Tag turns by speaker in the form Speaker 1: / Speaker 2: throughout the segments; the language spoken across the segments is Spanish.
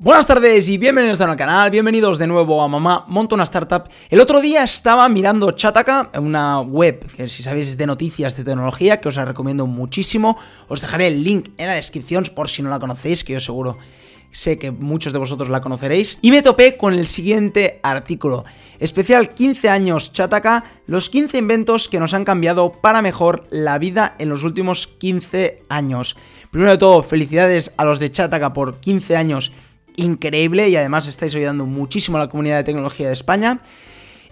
Speaker 1: Buenas tardes y bienvenidos al canal, bienvenidos de nuevo a Mamá Monta una Startup. El otro día estaba mirando Chataka, una web que si sabéis es de noticias de tecnología, que os la recomiendo muchísimo. Os dejaré el link en la descripción por si no la conocéis, que yo seguro sé que muchos de vosotros la conoceréis. Y me topé con el siguiente artículo. Especial 15 años Chataka, los 15 inventos que nos han cambiado para mejor la vida en los últimos 15 años. Primero de todo, felicidades a los de Chataka por 15 años increíble y además estáis ayudando muchísimo a la comunidad de tecnología de España.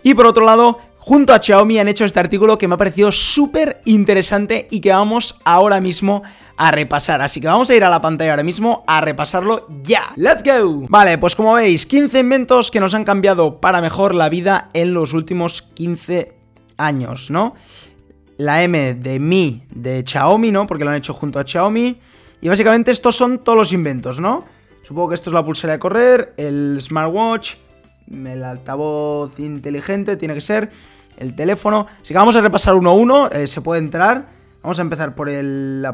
Speaker 1: Y por otro lado, junto a Xiaomi han hecho este artículo que me ha parecido súper interesante y que vamos ahora mismo a repasar. Así que vamos a ir a la pantalla ahora mismo a repasarlo ya. ¡Let's go! Vale, pues como veis, 15 inventos que nos han cambiado para mejor la vida en los últimos 15 años, ¿no? La M de Mi de Xiaomi, ¿no? Porque lo han hecho junto a Xiaomi. Y básicamente estos son todos los inventos, ¿no? Supongo que esto es la pulsera de correr, el smartwatch, el altavoz inteligente, tiene que ser, el teléfono. Así que vamos a repasar uno a uno, eh, se puede entrar. Vamos a empezar por el,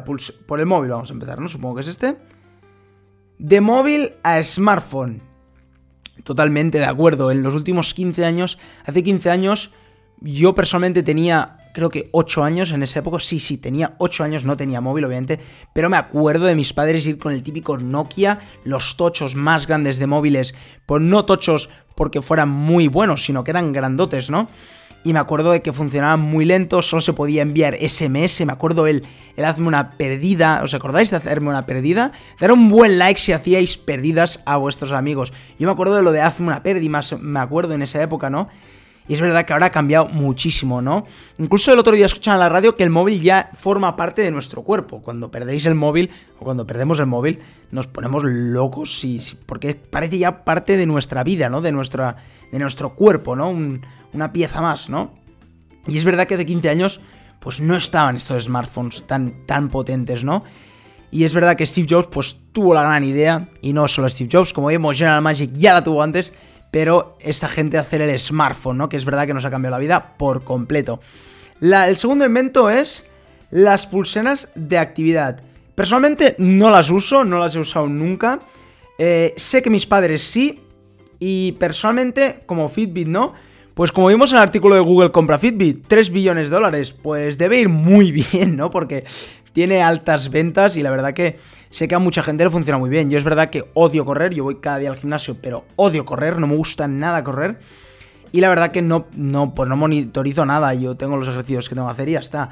Speaker 1: por el móvil, vamos a empezar, ¿no? Supongo que es este. De móvil a smartphone. Totalmente de acuerdo. En los últimos 15 años, hace 15 años, yo personalmente tenía creo que 8 años en esa época. Sí, sí, tenía 8 años, no tenía móvil, obviamente. Pero me acuerdo de mis padres ir con el típico Nokia, los tochos más grandes de móviles. Pues no tochos porque fueran muy buenos, sino que eran grandotes, ¿no? Y me acuerdo de que funcionaban muy lento, solo se podía enviar SMS. Me acuerdo el, el hazme una perdida. ¿Os acordáis de hacerme una perdida? Dar un buen like si hacíais perdidas a vuestros amigos. Yo me acuerdo de lo de hazme una pérdida, me acuerdo en esa época, ¿no? Y es verdad que ahora ha cambiado muchísimo, ¿no? Incluso el otro día escuchan en la radio que el móvil ya forma parte de nuestro cuerpo. Cuando perdéis el móvil o cuando perdemos el móvil, nos ponemos locos, sí, porque parece ya parte de nuestra vida, ¿no? De, nuestra, de nuestro cuerpo, ¿no? una pieza más, ¿no? Y es verdad que de 15 años, pues no estaban estos smartphones tan, tan potentes, ¿no? Y es verdad que Steve Jobs, pues tuvo la gran idea, y no solo Steve Jobs, como vemos, General Magic ya la tuvo antes, pero esta gente hacer el smartphone, ¿no? Que es verdad que nos ha cambiado la vida por completo. el segundo invento es las pulseras de actividad. Personalmente no las uso, no las he usado nunca. Eh, sé que mis padres sí. Y personalmente, como Fitbit, ¿no? Pues como vimos en el artículo de Google compra Fitbit, 3 billones de dólares, pues debe ir muy bien, ¿no? Porque tiene altas ventas y la verdad que sé que a mucha gente le funciona muy bien. Yo es verdad que odio correr, yo voy cada día al gimnasio, pero odio correr, no me gusta nada correr. Y la verdad que no, no, pues no monitorizo nada, yo tengo los ejercicios que tengo que hacer y ya está.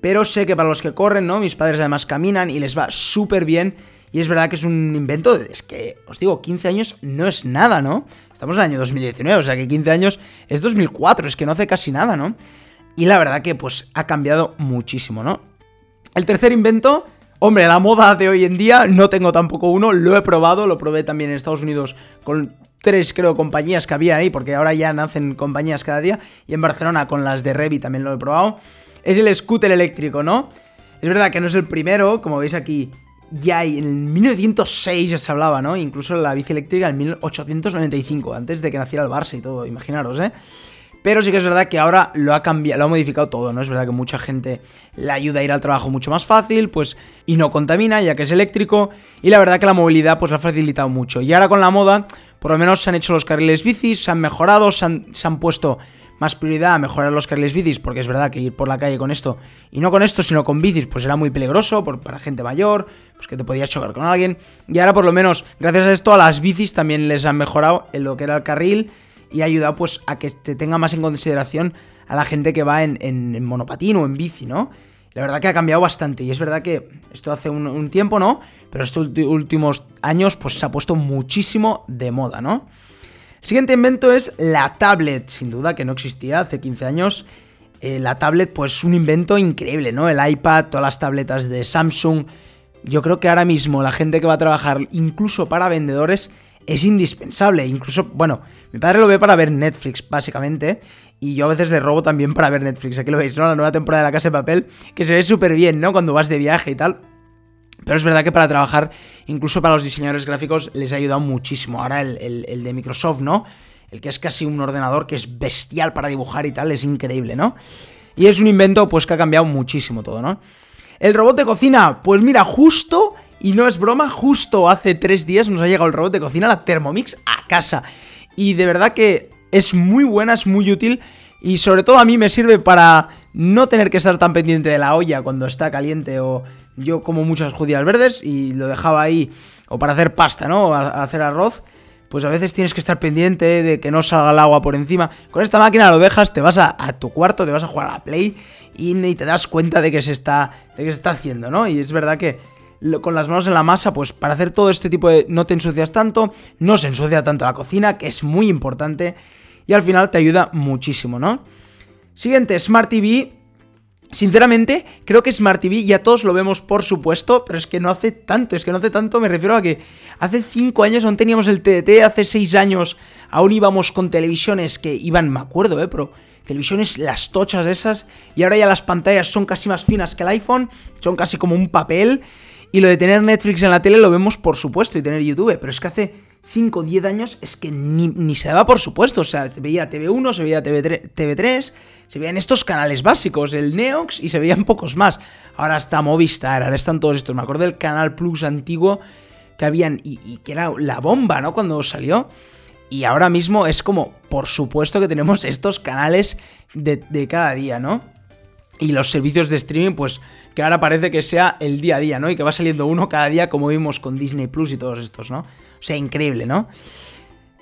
Speaker 1: Pero sé que para los que corren, ¿no? Mis padres además caminan y les va súper bien. Y es verdad que es un invento, es que, os digo, 15 años no es nada, ¿no? Estamos en el año 2019, o sea que 15 años es 2004, es que no hace casi nada, ¿no? Y la verdad que pues ha cambiado muchísimo, ¿no? El tercer invento, hombre, la moda de hoy en día, no tengo tampoco uno, lo he probado, lo probé también en Estados Unidos con tres, creo, compañías que había ahí, porque ahora ya nacen compañías cada día, y en Barcelona con las de Revi también lo he probado. Es el scooter eléctrico, ¿no? Es verdad que no es el primero, como veis aquí, ya en 1906 ya se hablaba, ¿no? Incluso la bici eléctrica en 1895, antes de que naciera el Barça y todo, imaginaros, ¿eh? Pero sí que es verdad que ahora lo ha cambiado, lo ha modificado todo, ¿no? Es verdad que mucha gente le ayuda a ir al trabajo mucho más fácil, pues, y no contamina, ya que es eléctrico, y la verdad que la movilidad, pues, lo ha facilitado mucho. Y ahora con la moda, por lo menos se han hecho los carriles bicis, se han mejorado, se han, puesto más prioridad a mejorar los carriles bicis, porque es verdad que ir por la calle con esto, y no con esto, sino con bicis, pues era muy peligroso para gente mayor, pues que te podías chocar con alguien. Y ahora, por lo menos, gracias a esto, a las bicis también les han mejorado en lo que era el carril y ha ayudado pues a que te tenga más en consideración a la gente que va en, monopatín o en bici, ¿no? La verdad que ha cambiado bastante y es verdad que esto hace un, tiempo, ¿no? Pero estos últimos años pues se ha puesto muchísimo de moda, ¿no? El siguiente invento es la tablet, sin duda que no existía hace 15 años. Eh, la tablet pues un invento increíble, ¿no? El iPad, todas las tabletas de Samsung. Yo creo que ahora mismo la gente que va a trabajar incluso para vendedores es indispensable. Incluso, bueno, mi padre lo ve para ver Netflix, básicamente. Y yo a veces le robo también para ver Netflix. Aquí lo veis, ¿no? La nueva temporada de La Casa de Papel, que se ve súper bien, ¿no? Cuando vas de viaje y tal. Pero es verdad que para trabajar, incluso para los diseñadores gráficos, les ha ayudado muchísimo. Ahora el, el de Microsoft, ¿no? El que es casi un ordenador que es bestial para dibujar y tal, es increíble, ¿no? Y es un invento, pues, que ha cambiado muchísimo todo, ¿no? El robot de cocina, pues mira, justo Y no es broma, justo hace tres días nos ha llegado el robot de cocina, la Thermomix, a casa. Y de verdad que es muy buena, es muy útil. Y sobre todo a mí me sirve para no tener que estar tan pendiente de la olla cuando está caliente o yo como muchas judías verdes y lo dejaba ahí o para hacer pasta, ¿no? O hacer arroz. Pues a veces tienes que estar pendiente de que no salga el agua por encima. Con esta máquina lo dejas, te vas a, tu cuarto, te vas a jugar a la Play y ni te das cuenta de que se está, de que se está haciendo, ¿no? Y es verdad que con las manos en la masa, pues para hacer todo este tipo de... No te ensucias tanto, no se ensucia tanto la cocina, que es muy importante y al final te ayuda muchísimo, ¿no? Siguiente, Smart TV. Sinceramente, creo que Smart TV ya todos lo vemos por supuesto, pero es que no hace tanto, es que no hace tanto, me refiero a que hace 5 años aún teníamos el TDT, hace 6 años aún íbamos con televisiones que iban, me acuerdo, eh, pero televisiones las tochas esas, y ahora ya las pantallas son casi más finas que el iPhone, son casi como un papel, y lo de tener Netflix en la tele lo vemos por supuesto, y tener YouTube, pero es que hace 5 o 10 años es que ni, se daba por supuesto. O sea, se veía TV1, se veía TV3, TV3, se veían estos canales básicos, el Neox y se veían pocos más. Ahora está Movistar, ahora están todos estos. Me acuerdo del Canal Plus antiguo que habían y, que era la bomba, ¿no? Cuando salió. Y ahora mismo es como, por supuesto que tenemos estos canales de cada día, ¿no? Y los servicios de streaming, pues que ahora parece que sea el día a día, ¿no? Y que va saliendo uno cada día como vimos con Disney Plus y todos estos, ¿no? O sea, increíble, ¿no?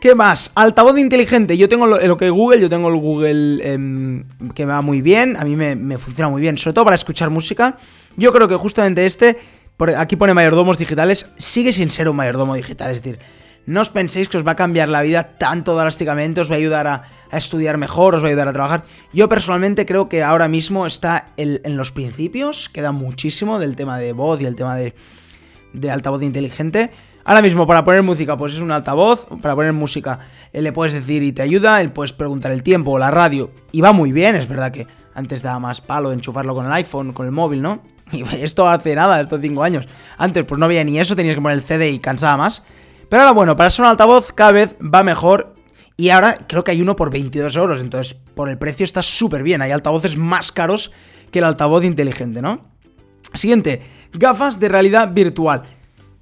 Speaker 1: ¿Qué más? Altavoz inteligente. Yo tengo lo, que Google, yo tengo el Google em, que me va muy bien. A mí me, funciona muy bien, sobre todo para escuchar música. Yo creo que justamente este, aquí pone mayordomos digitales, sigue sin ser un mayordomo digital. Es decir, no os penséis que os va a cambiar la vida tanto drásticamente, os va a ayudar a, estudiar mejor, os va a ayudar a trabajar. Yo personalmente creo que ahora mismo está en los principios, queda muchísimo del tema de voz y el tema de, de altavoz inteligente. Ahora mismo, para poner música, pues es un altavoz. Para poner música, eh, le puedes decir y te ayuda. Él puedes preguntar el tiempo o la radio. Y va muy bien, es verdad que antes daba más palo de enchufarlo con el iPhone, con el móvil, ¿no? Y esto hace nada, estos 5 años. Antes, pues no había ni eso, tenías que poner el CD y cansaba más. Pero ahora, bueno, para ser un altavoz, cada vez va mejor. Y ahora creo que hay uno por 22 euros. Entonces, por el precio está súper bien. Hay altavoces más caros que el altavoz inteligente, ¿no? Siguiente, gafas de realidad virtual.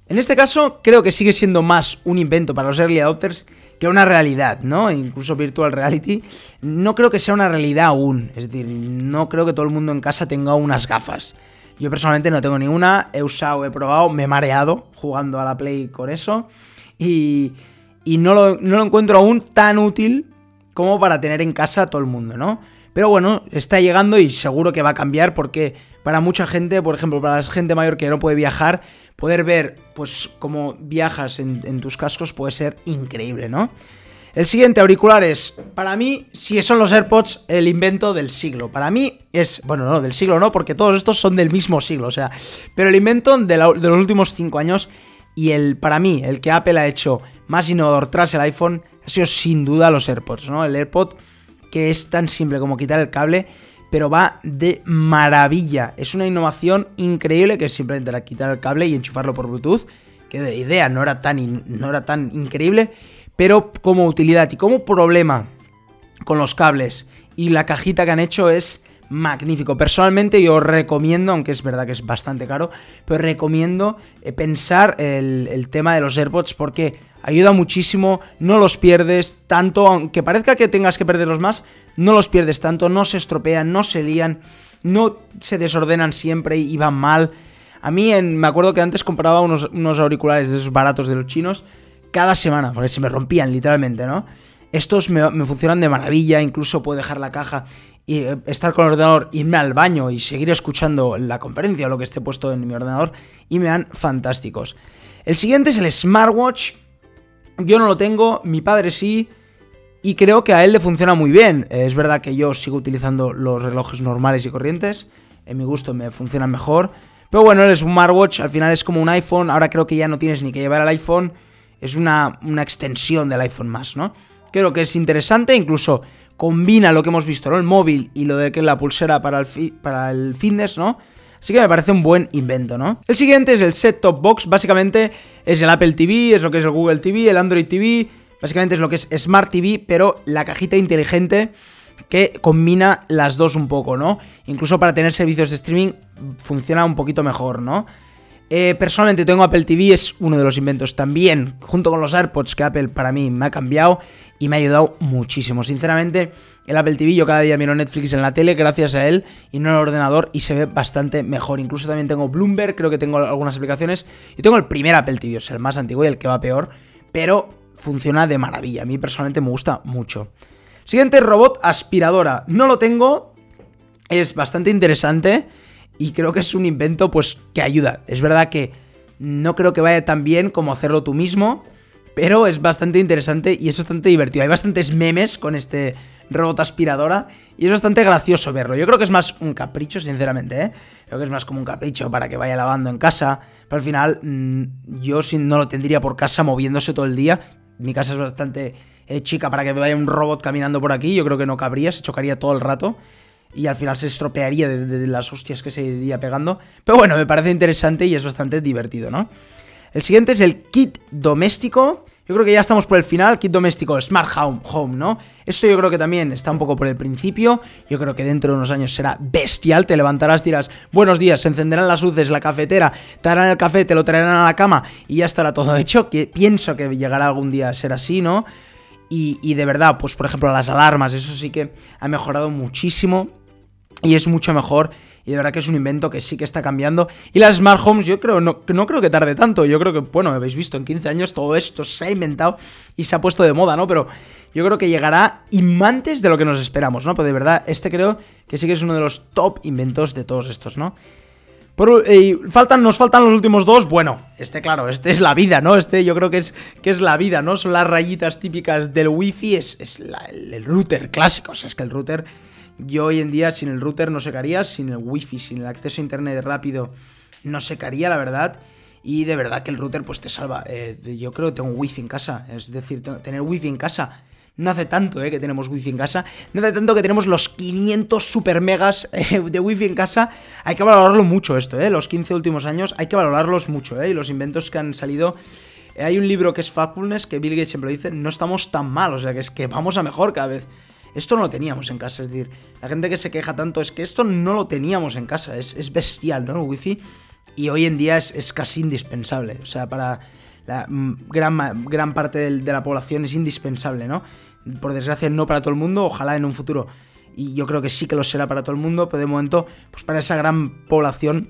Speaker 1: En este caso, creo que sigue siendo más un invento para los early adopters que una realidad, ¿no? Incluso virtual reality. No creo que sea una realidad aún. Es decir, no creo que todo el mundo en casa tenga unas gafas. Yo personalmente no tengo ninguna. He usado, he probado, me he mareado jugando a la Play con eso. Y, y no, lo, encuentro aún tan útil como para tener en casa a todo el mundo, ¿no? Pero bueno, está llegando y seguro que va a cambiar porque para mucha gente, por ejemplo, para la gente mayor que no puede viajar, poder ver pues cómo viajas en, tus cascos puede ser increíble, ¿no? El siguiente, auriculares. Para mí, si son los AirPods, el invento del siglo. Para mí es, bueno, no, del siglo no, porque todos estos son del mismo siglo, o sea, pero el invento de, los últimos cinco años y el, para mí, el que Apple ha hecho más innovador tras el iPhone, ha sido sin duda los AirPods, ¿no? El AirPod que es tan simple como quitar el cable pero va de maravilla. Es una innovación increíble que es simplemente era quitar el cable y enchufarlo por Bluetooth. Que de idea no era tan, no era tan increíble, pero como utilidad y como problema con los cables y la cajita que han hecho es magnífico. Personalmente yo recomiendo, aunque es verdad que es bastante caro, pero recomiendo eh, pensar el, el, tema de los AirPods porque ayuda muchísimo, no los pierdes tanto, aunque parezca que tengas que perderlos más, no los pierdes tanto, no se estropean, no se lían, no se desordenan siempre y van mal. A mí me acuerdo que antes compraba unos, auriculares de esos baratos de los chinos cada semana, porque se me rompían literalmente, ¿no? Estos me, funcionan de maravilla, incluso puedo dejar la caja y eh, estar con el ordenador, irme al baño y seguir escuchando la conferencia o lo que esté puesto en mi ordenador y me dan fantásticos. El siguiente es el smartwatch. Yo no lo tengo, mi padre sí y creo que a él le funciona muy bien. Es verdad que yo sigo utilizando los relojes normales y corrientes, en mi gusto me funcionan mejor. Pero bueno, el smartwatch al final es como un iPhone, ahora creo que ya no tienes ni que llevar el iPhone, es una, extensión del iPhone más, ¿no? Creo que es interesante, incluso combina lo que hemos visto, ¿no? El móvil y lo de que es la pulsera para el, para el fitness, ¿no? Así que me parece un buen invento, ¿no? El siguiente es el Set Top Box, básicamente es el Apple TV, es lo que es el Google TV, el Android TV, Básicamente es lo que es Smart TV, pero la cajita inteligente que combina las dos un poco, ¿no? Incluso para tener servicios de streaming funciona un poquito mejor, ¿no? Eh, personalmente tengo Apple TV, es uno de los inventos también, junto con los AirPods que Apple para mí me ha cambiado y me ha ayudado muchísimo. Sinceramente, el Apple TV yo cada día miro Netflix en la tele gracias a él y no en el ordenador y se ve bastante mejor. Incluso también tengo Bloomberg, creo que tengo algunas aplicaciones y tengo el primer Apple TV, o sea, el más antiguo y el que va peor, pero funciona de maravilla. A mí personalmente me gusta mucho. Siguiente robot aspiradora. No lo tengo, es bastante interesante y creo que es un invento pues que ayuda. Es verdad que no creo que vaya tan bien como hacerlo tú mismo, pero es bastante interesante y es bastante divertido. Hay bastantes memes con este robot aspiradora y es bastante gracioso verlo. Yo creo que es más un capricho, sinceramente, ¿eh? Creo que es más como un capricho para que vaya lavando en casa. Pero al final, mm, yo no lo tendría por casa moviéndose todo el día. Mi casa es bastante eh, chica para que vaya un robot caminando por aquí. Yo creo que no cabría, se chocaría todo el rato y al final se estropearía de, las hostias que se iría pegando. Pero bueno, me parece interesante y es bastante divertido, ¿no? El siguiente es el kit doméstico. Yo creo que ya estamos por el final, kit doméstico Smart Home, home, ¿no? Esto yo creo que también está un poco por el principio. Yo creo que dentro de unos años será bestial. Te levantarás, dirás, buenos días, se encenderán las luces, la cafetera, te harán el café, te lo traerán a la cama y ya estará todo hecho. Que pienso que llegará algún día a ser así, ¿no? Y, y de verdad, pues por ejemplo las alarmas, eso sí que ha mejorado muchísimo y es mucho mejor. Y de verdad que es un invento que sí que está cambiando. Y las smart homes, yo creo, no, no creo que tarde tanto. Yo creo que, bueno, habéis visto, en 15 años todo esto se ha inventado y se ha puesto de moda, ¿no? Pero yo creo que llegará antes de lo que nos esperamos, ¿no? Pero de verdad, este creo que sí que es uno de los top inventos de todos estos, ¿no? Por, faltan, nos faltan los últimos dos. Bueno, este, claro, este es la vida, ¿no? Este yo creo que es, que es la vida, ¿no? Son las rayitas típicas del wifi, es, es el, el, router clásico. O sea, es que el router yo hoy en día sin el router no secaría, sin el wifi, sin el acceso a internet rápido no secaría, la verdad. Y de verdad que el router pues te salva. Eh, yo creo que tengo wifi en casa. Es decir, tener wifi en casa no hace tanto eh, que tenemos wifi en casa. No hace tanto que tenemos los 500 super megas eh, de wifi en casa. Hay que valorarlo mucho esto, eh. Los 15 últimos años hay que valorarlos mucho, eh. Y los inventos que han salido. hay un libro que es Factfulness, que Bill Gates siempre dice, no estamos tan mal, o sea que es que vamos a mejor cada vez. Esto no lo teníamos en casa, es decir, la gente que se queja tanto es que esto no lo teníamos en casa, es, bestial, ¿no? Wifi. Y hoy en día es, casi indispensable, o sea, para la mm, gran, gran parte de, de la población es indispensable, ¿no? Por desgracia no para todo el mundo, ojalá en un futuro y yo creo que sí que lo será para todo el mundo, pero de momento, pues para esa gran población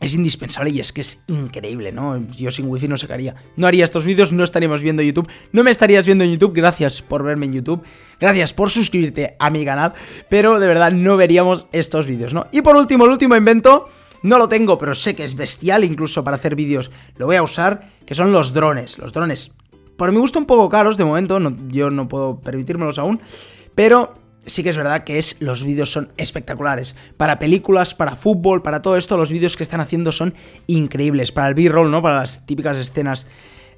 Speaker 1: es indispensable y es que es increíble, ¿no? Yo sin wifi no sacaría. No haría estos vídeos, no estaríamos viendo YouTube. No me estarías viendo en YouTube, gracias por verme en YouTube. Gracias por suscribirte a mi canal. Pero de verdad no veríamos estos vídeos, ¿no? Y por último, el último invento. No lo tengo, pero sé que es bestial, incluso para hacer vídeos lo voy a usar, que son los drones. Los drones, por mi gusto, un poco caros de momento, yo no puedo permitírmelos aún, pero sí que es verdad que es, los vídeos son espectaculares. Para películas, para fútbol, para todo esto, los vídeos que están haciendo son increíbles. Para el B-roll, ¿no? Para las típicas escenas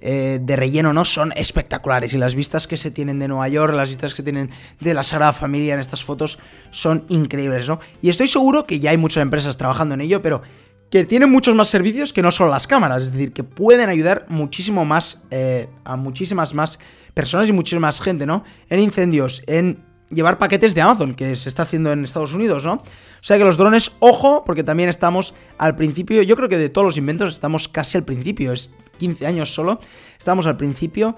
Speaker 1: eh, de relleno, ¿no? Son espectaculares. Y las vistas que se tienen de Nueva York, las vistas que tienen de la Sagrada Familia en estas fotos son increíbles, ¿no? Y estoy seguro que ya hay muchas empresas trabajando en ello, pero que tienen muchos más servicios que no solo las cámaras, es decir, que pueden ayudar muchísimo más eh, a muchísimas más personas y muchísima más gente, ¿no? En incendios, en llevar paquetes de Amazon, que se está haciendo en Estados Unidos, ¿no? O sea que los drones, ojo, porque también estamos al principio, yo creo que de todos los inventos estamos casi al principio, es 15 años solo, estamos al principio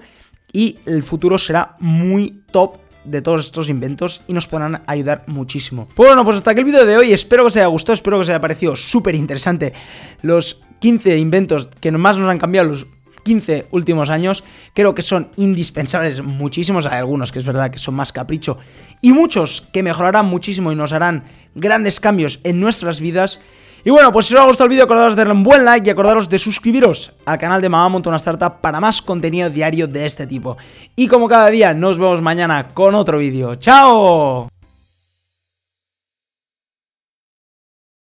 Speaker 1: y el futuro será muy top de todos estos inventos y nos podrán ayudar muchísimo. Pues bueno, pues hasta aquí el vídeo de hoy, espero que os haya gustado, espero que os haya parecido súper interesante los 15 inventos que más nos han cambiado los 15 últimos años. Creo que son indispensables muchísimos. Hay algunos que es verdad que son más capricho. Y muchos que mejorarán muchísimo y nos harán grandes cambios en nuestras vidas. Y bueno, pues si os ha gustado el vídeo, acordaros de darle un buen like y acordaros de suscribiros al canal de Mamá Monta Startup para más contenido diario de este tipo. Y como cada día, nos vemos mañana con otro vídeo. ¡Chao!